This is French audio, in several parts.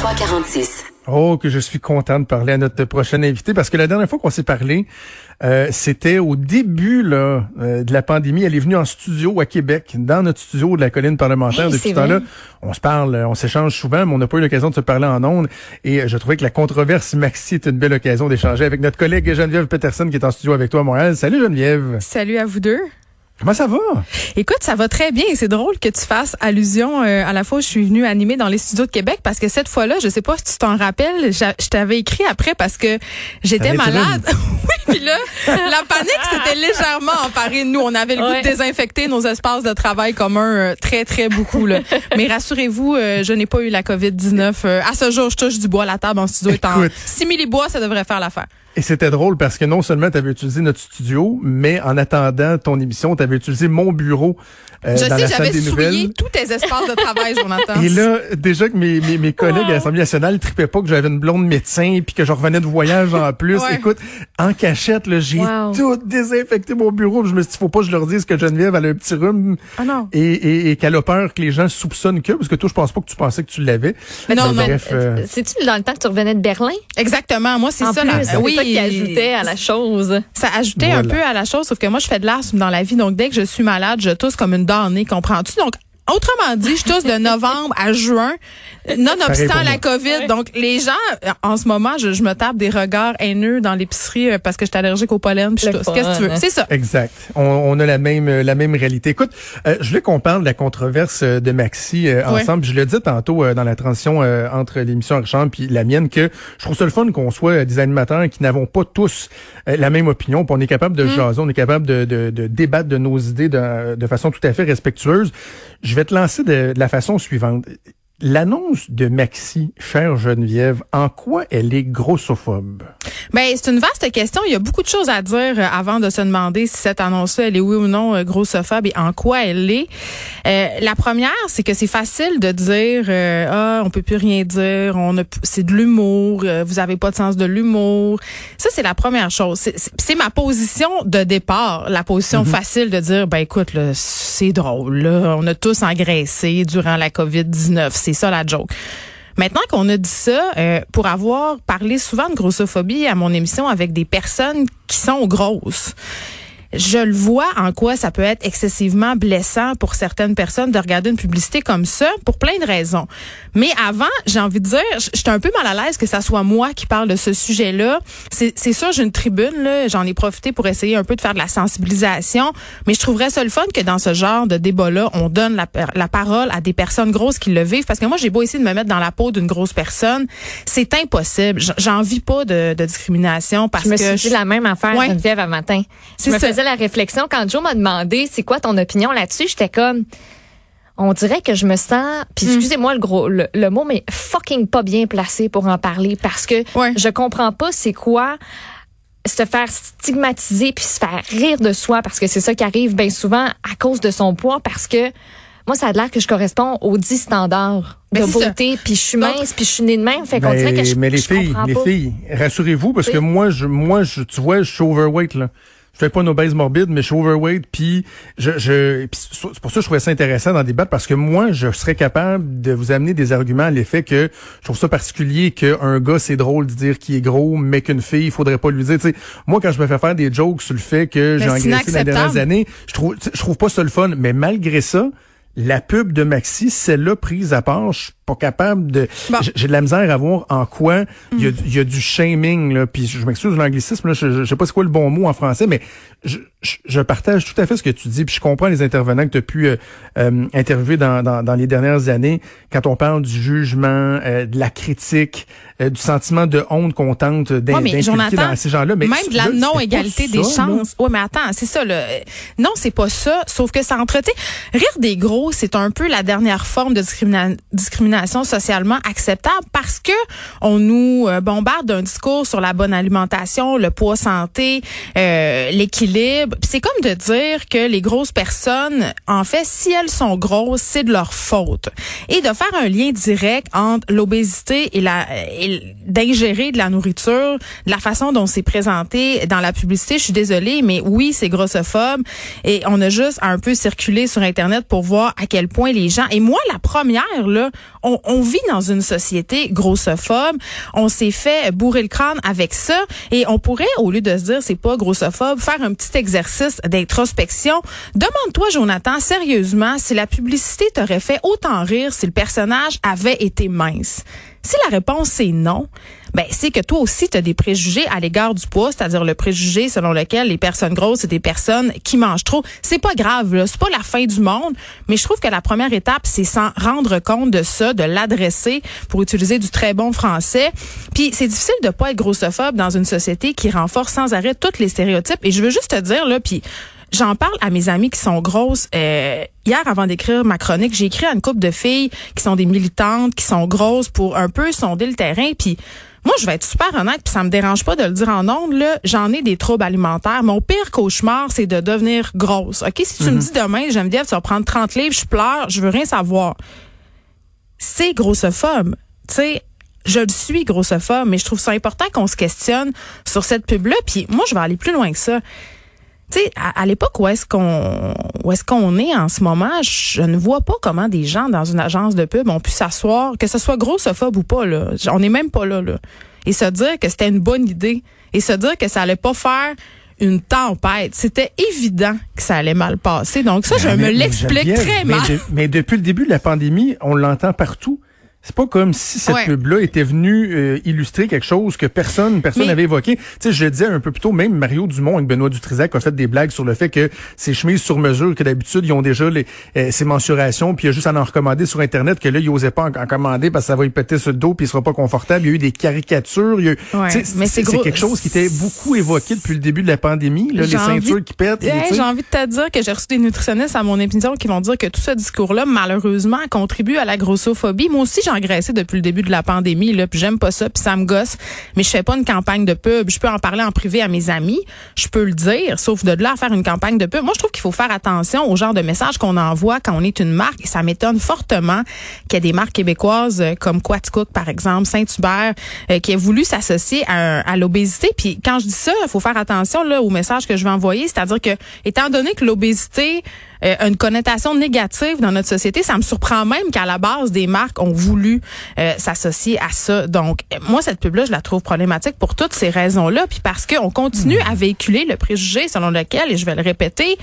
346. Oh, que je suis content de parler à notre prochain invité parce que la dernière fois qu'on s'est parlé, euh, c'était au début là, euh, de la pandémie. Elle est venue en studio à Québec, dans notre studio de la colline parlementaire. Oui, Depuis ce temps-là, on se parle, on s'échange souvent, mais on n'a pas eu l'occasion de se parler en ondes. Et euh, je trouvais que la controverse Maxi est une belle occasion d'échanger avec notre collègue Geneviève Peterson qui est en studio avec toi à Montréal. Salut Geneviève. Salut à vous deux. Comment ça va? Écoute, ça va très bien. C'est drôle que tu fasses allusion euh, à la fois où je suis venue animer dans les studios de Québec parce que cette fois-là, je sais pas si tu t'en rappelles, je t'avais écrit après parce que j'étais malade. oui, puis là, la panique s'était légèrement emparée de nous. On avait le goût de désinfecter nos espaces de travail communs euh, très, très beaucoup. Là. Mais rassurez-vous, euh, je n'ai pas eu la COVID-19. euh, à ce jour, je touche du bois. La table en studio est en simili-bois, ça devrait faire l'affaire. Et c'était drôle parce que non seulement tu avais utilisé notre studio, mais en attendant ton émission, tu avais utilisé mon bureau euh, Je dans sais, la salle j'avais des nouvelles. souillé tous tes espaces de travail, Jonathan. Et là, déjà que mes, mes, mes collègues Oh. à l'Assemblée nationale tripaient pas que j'avais une blonde médecin puis que je revenais de voyage en plus. Ouais. Écoute, en cachette, là, j'ai Wow. tout désinfecté mon bureau. Je me suis dit, faut pas que je leur dise que Geneviève elle a un petit rhume Ah non. et, et, et qu'elle a peur que les gens soupçonnent que, parce que toi, je pense pas que tu pensais que tu l'avais. Non, Mais non. bref, euh, C'est-tu dans le temps que tu revenais de Berlin? Exactement. Moi, c'est ça. plus, la- oui, toi qui ajoutais à la chose. Ça ajoutait un peu à la chose, sauf que moi, je fais de l'asthme dans la vie. Donc, dès que je suis malade, je tousse comme une damnée, comprends-tu? Donc, autrement dit, je tousse de novembre à juin, nonobstant la. COVID. Donc, les gens, en ce moment, je, je me tape des regards haineux dans l'épicerie euh, parce que je suis allergique au pollen. puis je tousse. Qu'est-ce que tu veux? hein? C'est ça. Exact. On, on a la même euh, la même réalité. Écoute, euh, je voulais qu'on parle de la controverse euh, de Maxi euh, Ouais. ensemble. Je le dis tantôt euh, dans la transition euh, entre l'émission Argent puis la mienne que je trouve ça le fun qu'on soit des animateurs qui n'avons pas tous euh, la même opinion. puis on est capable de jaser, on est capable de, de, de débattre de nos idées de, de façon tout à fait respectueuse. Je vais te lancer de, de la façon suivante. L'annonce de Maxi, chère Geneviève, en quoi elle est grossophobe? Ben, c'est une vaste question. Il y a beaucoup de choses à dire euh, avant de se demander si cette annonce-là, elle est oui ou non euh, grossophobe et en quoi elle est. Euh, la première, c'est que c'est facile de dire euh, ah, on peut plus rien dire, on a c'est de l'humour, euh, vous avez pas de sens de l'humour. Ça c'est la première chose. C'est- C'est c'est ma position de départ, la position facile de dire ben écoute là, c'est drôle là, on a tous engraissé durant la Covid-19, c'est ça la joke. Maintenant qu'on a dit ça, euh, pour avoir parlé souvent de grossophobie à mon émission avec des personnes qui sont grosses, je le vois en quoi ça peut être excessivement blessant pour certaines personnes de regarder une publicité comme ça pour plein de raisons. Mais avant, j'ai envie de dire, j'étais un peu mal à l'aise que ça soit moi qui parle de ce sujet-là. C'est c'est sûr, j'ai une tribune, là, j'en ai profité pour essayer un peu de faire de la sensibilisation, mais je trouverais ça le fun que dans ce genre de débat-là, on donne la, la parole à des personnes grosses qui le vivent. Parce que moi, j'ai beau essayer de me mettre dans la peau d'une grosse personne, c'est impossible. J'en vis pas de, de discrimination parce Je me que suis dit la même affaire, Ouais. Geneviève, à matin. Je C'est ça. Faisais la réflexion quand Joe m'a demandé c'est quoi ton opinion là-dessus? J'étais comme, on dirait que je me sens, puis Mm. excusez-moi le gros, le, le mot, mais fucking pas bien placé pour en parler parce que Ouais. je comprends pas c'est quoi se faire stigmatiser puis se faire rire de soi parce que c'est ça qui arrive bien souvent à cause de son poids parce que moi ça a l'air que je corresponds aux 10 standards Ben, de ça. beauté puis je suis mince puis je suis née de même fait qu'on Ben, dirait que je, mais les je filles, comprends les pas. filles, rassurez-vous parce que moi, je, moi, je, tu vois, je suis overweight là. Je fais pas une obèse morbide, mais je suis overweight. Puis je, je, c'est pour ça que je trouvais ça intéressant d'en débattre parce que moi, je serais capable de vous amener des arguments à l'effet que je trouve ça particulier qu'un gars c'est drôle de dire qu'il est gros, mais qu'une fille, il faudrait pas lui dire. Moi, quand je me fais faire des jokes sur le fait que j'ai engraissé les dernières années, je trouve, je trouve pas ça le fun. Mais malgré ça. La pub de Maxi, celle-là prise à part, je pas capable de. Bon. J'ai- de la misère à voir en quoi il y, a, du- il y a du shaming là. Puis je m'excuse de l'anglicisme là, je, je, sais pas c'est quoi le bon mot en français, mais je, je, je partage tout à fait ce que tu dis. Puis je comprends les intervenants que tu as pu euh, euh, interviewer dans, dans, dans les dernières années quand on parle du jugement, euh, de la critique, euh, du sentiment de honte qu'on tente d'in- Ouais, dans ces gens-là. Mais même de la non-égalité des chances. Ouais, mais attends, c'est ça. Là. Non, c'est pas ça. Sauf que ça entretient. Rire des gros, c'est un peu la dernière forme de discrimina- discrimination destination socialement acceptable parce que on nous euh, bombarde d'un discours sur la bonne alimentation, le poids santé, euh, l'équilibre. C'est comme de dire que les grosses personnes, en fait, si elles sont grosses, c'est de leur faute. Et de faire un lien direct entre l'obésité et la d'ingérer de la nourriture, de la façon dont c'est présenté dans la publicité. Je suis désolée, mais oui, c'est grossophobe. Et on a juste un peu circulé sur Internet pour voir à quel point les gens, et moi la première, là, on vit dans une société grossophobe. On s'est fait bourrer le crâne avec ça. Et on pourrait, au lieu de se dire c'est pas grossophobe, faire un petit exercice d'introspection. Demande-toi, Jonathan, sérieusement, si la publicité t'aurait fait autant rire si le personnage avait été mince. Si la réponse est non, ben c'est que toi aussi tu as des préjugés à l'égard du poids, c'est-à-dire le préjugé selon lequel les personnes grosses c'est des personnes qui mangent trop. C'est pas grave là, c'est pas la fin du monde, mais je trouve que la première étape c'est s'en rendre compte de ça, de l'adresser pour utiliser du très bon français. Puis c'est difficile de pas être grossophobe dans une société qui renforce sans arrêt tous les stéréotypes et je veux juste te dire là puis J'en parle à mes amis qui sont grosses. Euh, hier, avant d'écrire ma chronique, j'ai écrit à une couple de filles qui sont des militantes, qui sont grosses pour un peu sonder le terrain. Puis moi, je vais être super honnête, puis ça me dérange pas de le dire en ondes. Là, j'en ai des troubles alimentaires. Mon pire cauchemar, c'est de devenir grosse. Ok, si tu me dis demain, Geneviève, tu vas prendre 30 livres, je pleure, je veux rien savoir. C'est grossophobe. Tu sais, je le suis grossophobe, mais je trouve ça important qu'on se questionne sur cette pub-là. Puis moi, je vais aller plus loin que ça tu sais, à, l'époque où est-ce qu'on où est-ce qu'on est en ce moment, je ne vois pas comment des gens dans une agence de pub ont pu s'asseoir, que ce soit grossophobe ou pas là, on n'est même pas là là, et se dire que c'était une bonne idée et se dire que ça allait pas faire une tempête. C'était évident que ça allait mal passer. Donc ça, je me l'explique très mal. mais depuis le début de la pandémie, on l'entend partout. C'est pas comme si cette pub-là était venue euh, illustrer quelque chose que personne personne n'avait évoqué. Tu sais, je le disais un peu plus tôt, même Mario Dumont avec Benoît Dutrisac a fait des blagues sur le fait que ces chemises sur mesure, que d'habitude, ils ont déjà les, euh, ces mensurations, puis il y a juste à en recommander sur Internet, que là, ils n'osaient pas en, commander parce que ça va y péter sur le dos, puis il sera pas confortable. Il y a eu des caricatures. Il y a mais c'est quelque chose qui était beaucoup évoqué depuis le début de la pandémie, là, les ceintures qui pètent. j'ai envie de te dire que j'ai reçu des nutritionnistes à mon émission qui vont dire que tout ce discours-là, malheureusement, contribue à la grossophobie. Moi aussi, engraissé depuis le début de la pandémie, là, puis j'aime pas ça, puis ça me gosse. Mais je fais pas une campagne de pub. Je peux en parler en privé à mes amis, je peux le dire, sauf de là à faire une campagne de pub. Moi, je trouve qu'il faut faire attention au genre de message qu'on envoie quand on est une marque. Et ça m'étonne fortement qu'il y ait des marques québécoises euh, comme Quaticook, par exemple, Saint-Hubert, euh, qui a voulu s'associer à, à l'obésité. Puis quand je dis ça, il faut faire attention là au message que je vais envoyer, c'est-à-dire que étant donné que l'obésité euh, une connotation négative dans notre société. Ça me surprend même qu'à la base, des marques ont voulu euh, s'associer à ça. Donc, moi, cette pub-là, je la trouve problématique pour toutes ces raisons-là. Puis parce qu'on continue à véhiculer le préjugé selon lequel, et je vais le répéter,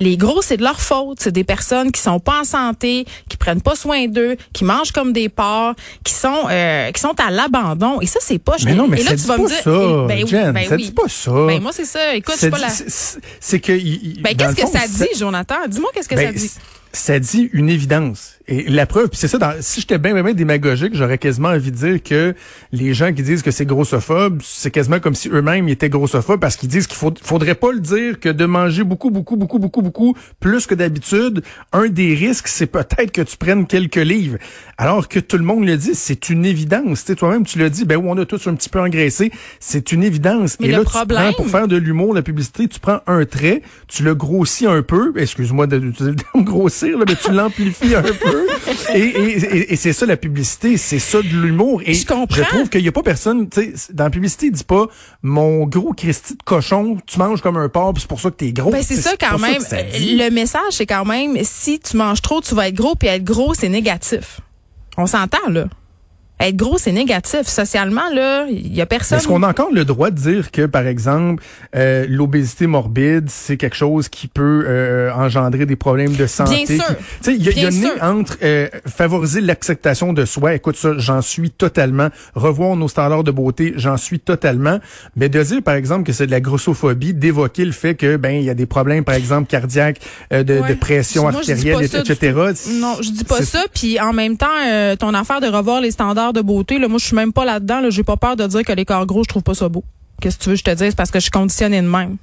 les gros, c'est de leur faute. C'est des personnes qui sont pas en santé, qui prennent pas soin d'eux, qui mangent comme des porcs, qui sont euh, qui sont à l'abandon. Et ça, c'est pas. Mais non, mais et là, tu vas me dire, ça, ben, Jen, ben, ça dit pas ça. Ben moi, c'est ça. Écoute, c'est pas la. C'est que. Ben qu'est-ce que ça dit, Jonathan? Dis-moi qu'est-ce que ça ben, dit. Ça dit une évidence. Et la preuve, c'est ça, dans, si j'étais bien, bien, démagogique, j'aurais quasiment envie de dire que les gens qui disent que c'est grossophobe, c'est quasiment comme si eux-mêmes étaient grossophobes parce qu'ils disent qu'il faut, faudrait pas le dire que de manger beaucoup, beaucoup, beaucoup, beaucoup, beaucoup, plus que d'habitude, un des risques, c'est peut-être que tu prennes quelques livres. Alors que tout le monde le dit, c'est une évidence. Tu toi-même, tu l'as dit, ben où on a tous un petit peu engraissé, c'est une évidence. Mais Et le là, problème... tu prends, pour faire de l'humour, la publicité, tu prends un trait, tu le grossis un peu, excuse-moi d'utiliser le terme grossir, là, mais tu l'amplifies un peu. Et, et, et, c'est ça la publicité, c'est ça de l'humour. Et je, comprends. je trouve qu'il y a pas personne, tu sais, dans la publicité, il dit pas mon gros Christy de cochon, tu manges comme un porc, c'est pour ça que t'es gros. Ben c'est ça quand même. le message, c'est quand même si tu manges trop, tu vas être gros, puis être gros, c'est négatif. On s'entend là être gros, c'est négatif. Socialement, là, il y a personne. Est-ce qu'on a encore le droit de dire que, par exemple, euh, l'obésité morbide, c'est quelque chose qui peut euh, engendrer des problèmes de santé? Bien sûr. Tu sais, il y, a une entre euh, favoriser l'acceptation de soi. Écoute ça, j'en suis totalement. Revoir nos standards de beauté, j'en suis totalement. Mais de dire, par exemple, que c'est de la grossophobie, d'évoquer le fait que, ben, il y a des problèmes, par exemple, cardiaques, de, de, pression artérielle, etc. Non, je dis pas ça. Puis en même temps, ton affaire de revoir les standards de beauté, là, moi, je suis même pas là-dedans. Là, j'ai pas peur de dire que les corps gros, je trouve pas ça beau. Qu'est-ce que tu veux que je te dise? Parce que je suis conditionnée de même.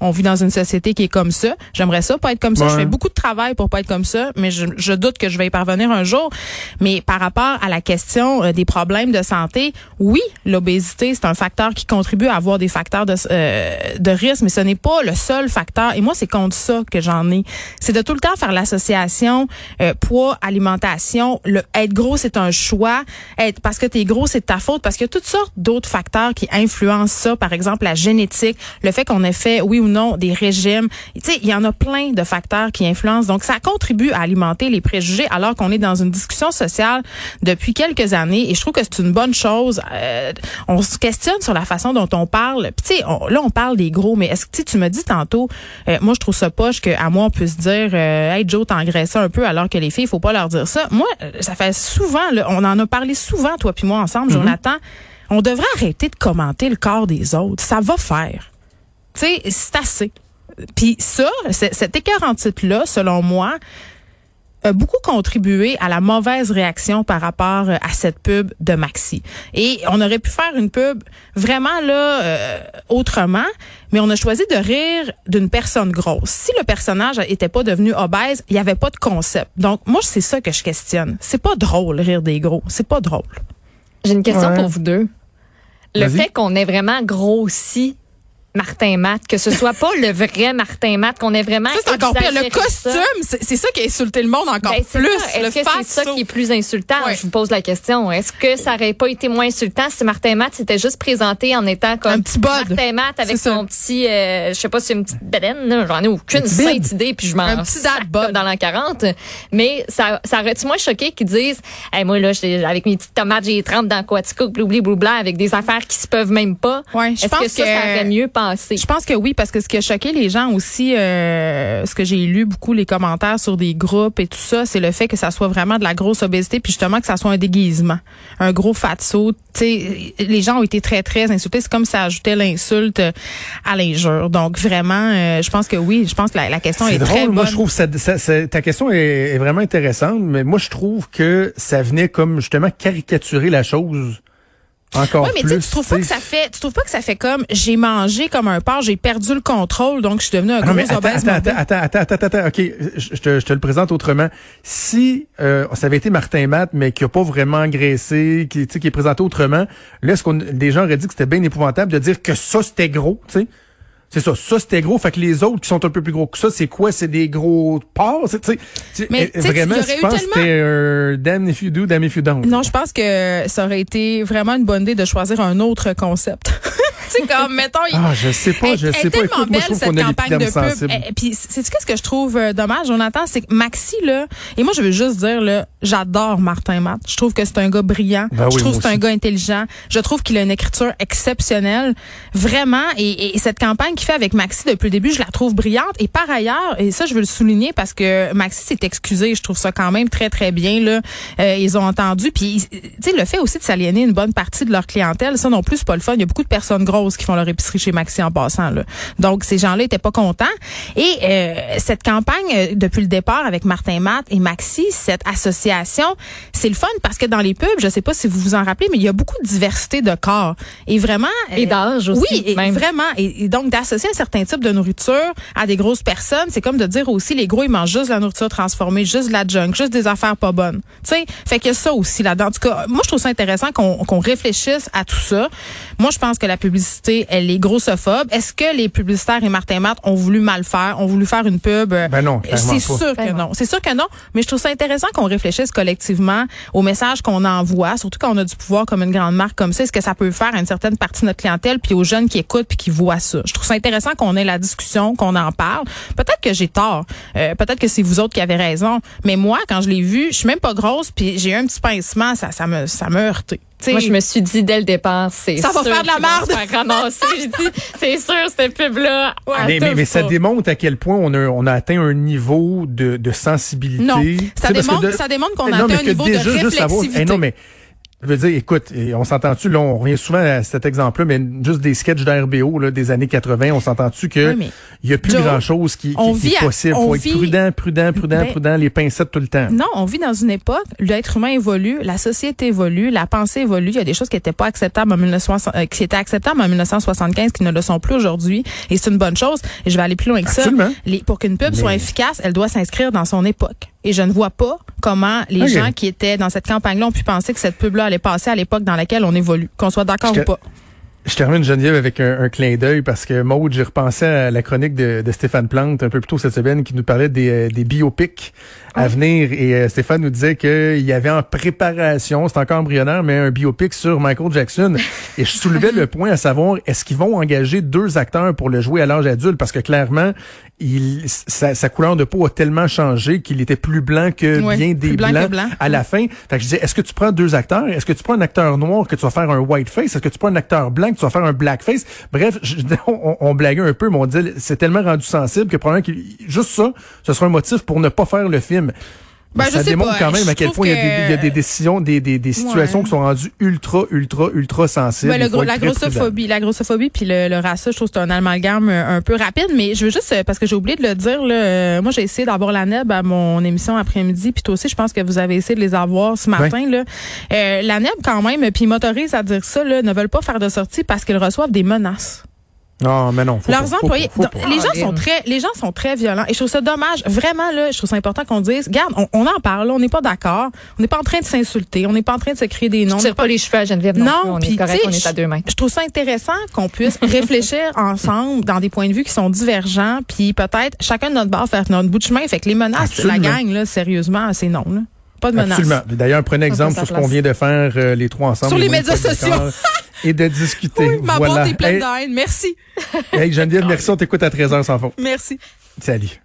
On vit dans une société qui est comme ça. J'aimerais ça pas être comme ça. Je fais beaucoup de travail pour pas être comme ça, mais je, je doute que je vais y parvenir un jour. Mais par rapport à la question euh, des problèmes de santé, oui, l'obésité, c'est un facteur qui contribue à avoir des facteurs de, euh, de risque, mais ce n'est pas le seul facteur. Et moi, c'est contre ça que j'en ai. C'est de tout le temps faire l'association euh, poids, alimentation. Le être gros, c'est un choix. Être parce que t'es gros, c'est de ta faute. Parce qu'il y a toutes sortes d'autres facteurs qui influencent ça. Par exemple, la génétique, le fait qu'on ait fait, oui ou non, des régimes. Tu sais, il y en a plein de facteurs qui influencent. Donc, ça contribue à alimenter les préjugés alors qu'on est dans une discussion sociale depuis quelques années. Et je trouve que c'est une bonne chose. Euh, on se questionne sur la façon dont on parle. Puis, tu sais, là, on parle des gros, mais est-ce que tu me dis tantôt, euh, moi, je trouve ça poche qu'à moi, on puisse dire, euh, hey, Joe, t'engraissais un peu, alors que les filles, il faut pas leur dire ça. Moi, euh, ça fait souvent, là, on en a parlé souvent, toi puis moi, ensemble, Jonathan. On devrait arrêter de commenter le corps des autres. Ça va faire. Tu sais, c'est assez. Puis ça, c'est- cet écœurant titre-là, selon moi, a beaucoup contribué à la mauvaise réaction par rapport euh, à cette pub de Maxi. Et on aurait pu faire une pub vraiment là euh, autrement, mais on a choisi de rire d'une personne grosse. Si le personnage était pas devenu obèse, il y avait pas de concept. Donc moi c'est ça que je questionne. C'est pas drôle rire des gros, c'est pas drôle. J'ai une question Ouais. pour vous deux. Le fait qu'on ait vraiment grossi Martin Matt, que ce soit pas le vrai Martin Matt, qu'on ait vraiment Ça c'est encore pire. Le ça. costume, c'est ça qui a insulté le monde encore Ben, plus. ça. Est-ce que c'est ça qui est plus insultant? Ouais. Je vous pose la question. Est-ce que ça aurait pas été moins insultant si Martin Matt s'était juste présenté en étant comme Un petit bod. Martin Matt avec ça. son petit, euh, je sais pas si c'est une petite bedaine, j'en ai aucune sainte idée, puis je m'en Un petit sac comme dans l'an 40. Mais ça, ça aurait-tu moins choqué qu'ils disent, hey, moi, là, avec mes petites tomates, j'ai 30 dans Quatico, bloubli, bloubla, avec des affaires qui se peuvent même pas? Ouais, je pense que ça, que- ça aurait mieux passé? Je pense que oui, parce que ce qui a choqué les gens aussi, euh, ce que j'ai lu beaucoup les commentaires sur des groupes et tout ça, c'est le fait que ça soit vraiment de la grosse obésité, puis justement que ça soit un déguisement, un gros fatso. Tu sais, les gens ont été très très insultés. C'est comme ça ajoutait l'insulte à l'injure. Donc vraiment, euh, je pense que oui, je pense que la, la question est, C'est très drôle. Moi, bonne. je trouve ça, ça- ça- ta question est, est vraiment intéressante, mais moi, je trouve que ça venait comme justement caricaturer la chose encore Oui, mais tu plus. sais, tu trouves pas que ça fait, tu trouves pas que ça fait comme j'ai mangé comme un porc, j'ai perdu le contrôle, donc je suis devenu un Ah gros obèse attends, attends, attends, attends, attends, attends, OK, je, te, je te le présente autrement. Si euh, ça avait été Martin Matt, mais qui a pas vraiment engraissé, qui, tu sais, qui est présenté autrement, là, est-ce qu'on des gens auraient dit que c'était bien épouvantable de dire que ça, c'était gros, tu sais? C'est ça, ça c'était gros. Fait que les autres qui sont un peu plus gros que ça, c'est quoi? C'est des gros porcs? c'est- tu sais, tu- Mais, euh, vraiment, je pense que c'était un damn if you do, damn if you don't. Non, je pense que ça aurait été vraiment une bonne idée de choisir un autre concept. tu sais, comme, mettons, Ah, je sais pas, elle- je sais pas. Écoute, moi, belle, je trouve qu'on a campagne de pub. Et, puis, c'est ce que je trouve euh, dommage, Jonathan, c'est que Maxi, là, et moi, je veux juste dire, là, j'adore Martin Matt. Je trouve que c'est un gars brillant. Ben je oui, trouve que c'est un gars intelligent. Je trouve qu'il a une écriture exceptionnelle. Vraiment. Et, et cette campagne qu'il fait avec Maxi depuis le début, je la trouve brillante. Et par ailleurs, et ça, je veux le souligner parce que Maxi s'est excusé. Je trouve ça quand même très, très bien, là. Euh, ils ont entendu. Puis, tu sais, le fait aussi de s'aliéner une bonne partie de leur clientèle, ça non plus, c'est pas le fun. Il y a beaucoup de personnes grosses qui font leur épicerie chez Maxi en passant, là. Donc, ces gens-là étaient pas contents. Et euh, cette campagne, euh, depuis le départ avec Martin Matt et Maxi, cette association, c'est le fun parce que dans les pubs, je sais pas si vous vous en rappelez, mais il y a beaucoup de diversité de corps. Et vraiment... Et euh, d'âge aussi, Oui, et même. vraiment. Et, et donc, d'associer un certain type de nourriture à des grosses personnes, c'est comme de dire aussi, les gros, ils mangent juste de la nourriture transformée, juste de la junk, juste des affaires pas bonnes. Tu sais, fait qu'il y a ça aussi là-dedans. En tout cas, moi, je trouve ça intéressant qu'on qu'on réfléchisse à tout ça. Moi, je pense que la publicité, elle est grossophobe. Est-ce que les publicitaires et Martin Matt ont voulu mal faire, ont voulu faire une pub? euh, Ben non, C'est pas. sûr que Ben non. non. C'est sûr que non. Mais je trouve ça intéressant qu'on réfléchisse collectivement au message qu'on envoie, surtout quand on a du pouvoir comme une grande marque comme ça. Est-ce que ça peut faire à une certaine partie de notre clientèle, puis aux jeunes qui écoutent puis qui voient ça? Je trouve ça intéressant qu'on ait la discussion, qu'on en parle. Peut-être que j'ai tort. Euh, peut-être que c'est vous autres qui avez raison. Mais moi, quand je l'ai vu, je suis même pas grosse, puis j'ai eu un petit pincement. Ça, ça me, ça m'a heurté. Moi, je me suis dit dès le départ, c'est Ça va sûr faire de la merde. ramasser. J'ai dit, c'est sûr, cette pub-là. Mais, mais, touche mais ça démontre à quel point on a, on a atteint un niveau de, de sensibilité. Non, ça démontre, de- ça démontre qu'on a non, atteint un niveau de déjà, juste savoir- réflexivité. Non, mais Je veux dire, écoute, et on s'entend-tu, là, on revient souvent à cet exemple-là, mais juste des sketchs d'RBO là, des années 80, on s'entend-tu que Oui, il y a plus grand-chose qui, est à- possible. on Faut être vit- prudent, prudent, prudent, Ben, prudent, les pincettes tout le temps. Non, on vit dans une époque, l'être humain évolue, la société évolue, la pensée évolue. Il y a des choses qui étaient pas acceptables en 1960, euh, qui étaient acceptables en 1975, qui ne le sont plus aujourd'hui. Et c'est une bonne chose. Et je vais aller plus loin que Absolument. ça. Les- pour qu'une pub Mais- soit efficace, elle doit s'inscrire dans son époque. Et je ne vois pas comment les gens qui étaient dans cette campagne-là ont pu penser que cette pub-là allait passer à l'époque dans laquelle on évolue, qu'on soit d'accord Je ou pas. Je termine Geneviève avec un, un clin d'œil parce que Maude, j'ai repensé à la chronique de, de Stéphane Plante un peu plus tôt cette semaine qui nous parlait des, euh, des biopics à venir. Et euh, Stéphane nous disait qu'il y avait en préparation, c'est encore embryonnaire, mais un biopic sur Michael Jackson. Et je soulevais le point à savoir est-ce qu'ils vont engager deux acteurs pour le jouer à l'âge adulte? Parce que clairement il, sa, sa couleur de peau a tellement changé qu'il était plus blanc que bien des blanc blancs blanc. à la fin. Fait que je disais, est-ce que tu prends deux acteurs? Est-ce que tu prends un acteur noir que tu vas faire un whiteface? Est-ce que tu prends un acteur blanc que tu vas faire un blackface? Bref, je- on, on blaguait un peu, mais on disait, c'est tellement rendu sensible que probablement que juste ça, ce sera un motif pour ne pas faire le film. Ben, ça démontre pas. quand même Je à quel point il y, a des, que- il y a des décisions, des, des, des situations Ouais. qui sont rendues ultra, ultra, ultra sensibles. Le gros- être la prudent. grossophobie, la grossophobie puis le, le racisme, je trouve que c'est un amalgame euh, un peu rapide, mais je veux juste euh, parce que j'ai oublié de le dire là, euh, moi j'ai essayé d'avoir la NEB à mon émission après-midi, puis toi aussi je pense que vous avez essayé de les avoir ce matin là. Euh, la NEB quand même, puis ils m'autorisent à dire ça là, ne veulent pas faire de sortie parce qu'ils reçoivent des menaces. Non, mais non. Faut Leurs pas, employés, faut donc, les gens Ah, sont très, les gens sont très violents et je trouve ça dommage. Vraiment là, je trouve ça important qu'on dise, regarde, on, on en parle, là, on n'est pas d'accord, on n'est pas en train de s'insulter, on n'est pas en train de se créer des noms. Je tire pas les cheveux à Geneviève non, Non. On puis, est correct, on est à deux mains. Je trouve ça intéressant qu'on puisse réfléchir ensemble dans des points de vue qui sont divergents, puis peut-être chacun de notre bord faire notre bout de chemin. Fait que les menaces, Absolument. la gang, là, sérieusement, c'est non. Là. Pas de menaces. Absolument. D'ailleurs, prenez exemple sur ce qu'on vient de faire euh, les trois ensemble. Sur les médias sociaux. Et de discuter. Oui, ma voilà. boîte est pleine Hey, de haine. Merci. hey, Geneviève, merci, on t'écoute à 13h sans faute. Merci. Salut.